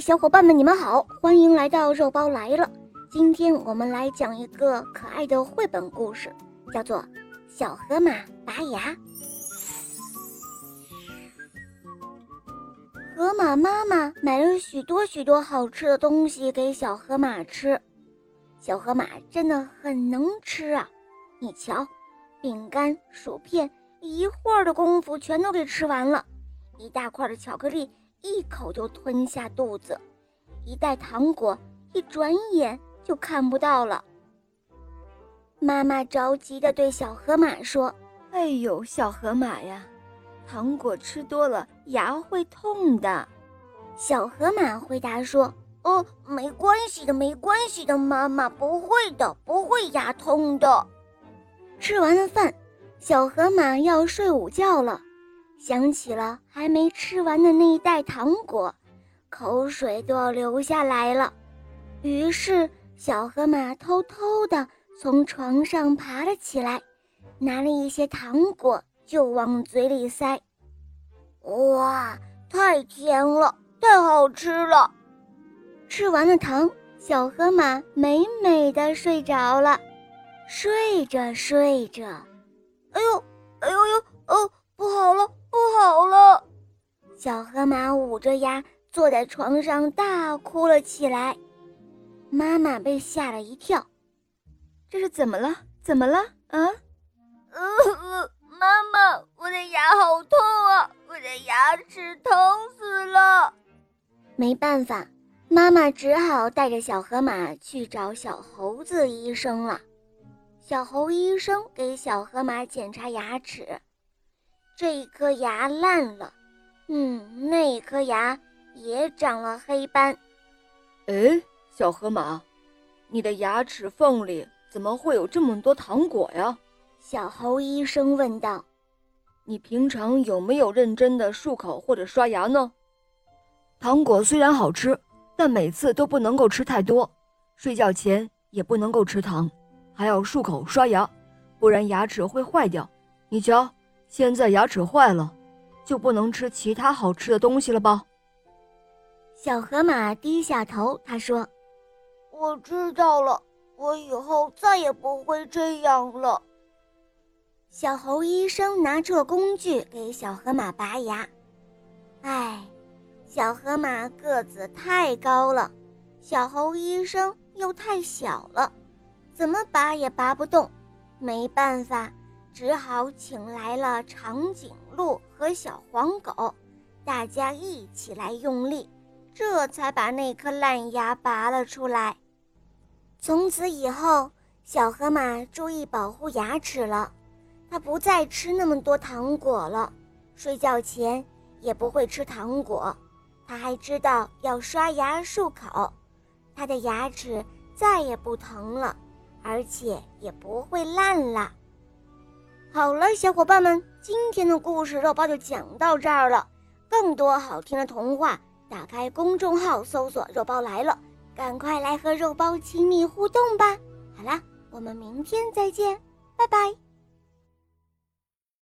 小伙伴们，你们好，欢迎来到肉包来了。今天我们来讲一个可爱的绘本故事，叫做《小河马拔牙》。河马妈妈买了许多许多好吃的东西给小河马吃，小河马真的很能吃啊！你瞧，饼干、薯片，一会儿的功夫全都给吃完了，一大块的巧克力。一口就吞下肚子，一袋糖果一转眼就看不到了。妈妈着急地对小河马说：“哎呦，小河马呀，糖果吃多了牙会痛的。”小河马回答说：“哦，没关系的，没关系的，妈妈不会的，不会牙痛的。”吃完了饭，小河马要睡午觉了。想起了还没吃完的那一袋糖果，口水都要流下来了。于是，小河马偷偷地从床上爬了起来，拿了一些糖果就往嘴里塞。哇，太甜了，太好吃了！吃完了糖，小河马美美的睡着了。睡着睡着，哎呦，哎呦呦，哦，不好了！不好了！小河马捂着牙坐在床上大哭了起来。妈妈被吓了一跳，这是怎么了？怎么了？啊？呃，妈妈，我的牙好痛啊！我的牙齿疼死了。没办法，妈妈只好带着小河马去找小猴子医生了。小猴医生给小河马检查牙齿。这一颗牙烂了，嗯，那一颗牙也长了黑斑。哎，小河马，你的牙齿缝里怎么会有这么多糖果呀？小猴医生问道。你平常有没有认真的漱口或者刷牙呢？糖果虽然好吃，但每次都不能够吃太多。睡觉前也不能够吃糖，还要漱口刷牙，不然牙齿会坏掉。你瞧。现在牙齿坏了，就不能吃其他好吃的东西了吧？小河马低下头，他说：“我知道了，我以后再也不会这样了。”小猴医生拿出了工具给小河马拔牙。唉，小河马个子太高了，小猴医生又太小了，怎么拔也拔不动，没办法。只好请来了长颈鹿和小黄狗，大家一起来用力，这才把那颗烂牙拔了出来。从此以后，小河马注意保护牙齿了，它不再吃那么多糖果了，睡觉前也不会吃糖果，它还知道要刷牙漱口，它的牙齿再也不疼了，而且也不会烂了。好了，小伙伴们，今天的故事肉包就讲到这儿了。更多好听的童话，打开公众号搜索“肉包来了”，赶快来和肉包亲密互动吧。好啦，我们明天再见，拜拜。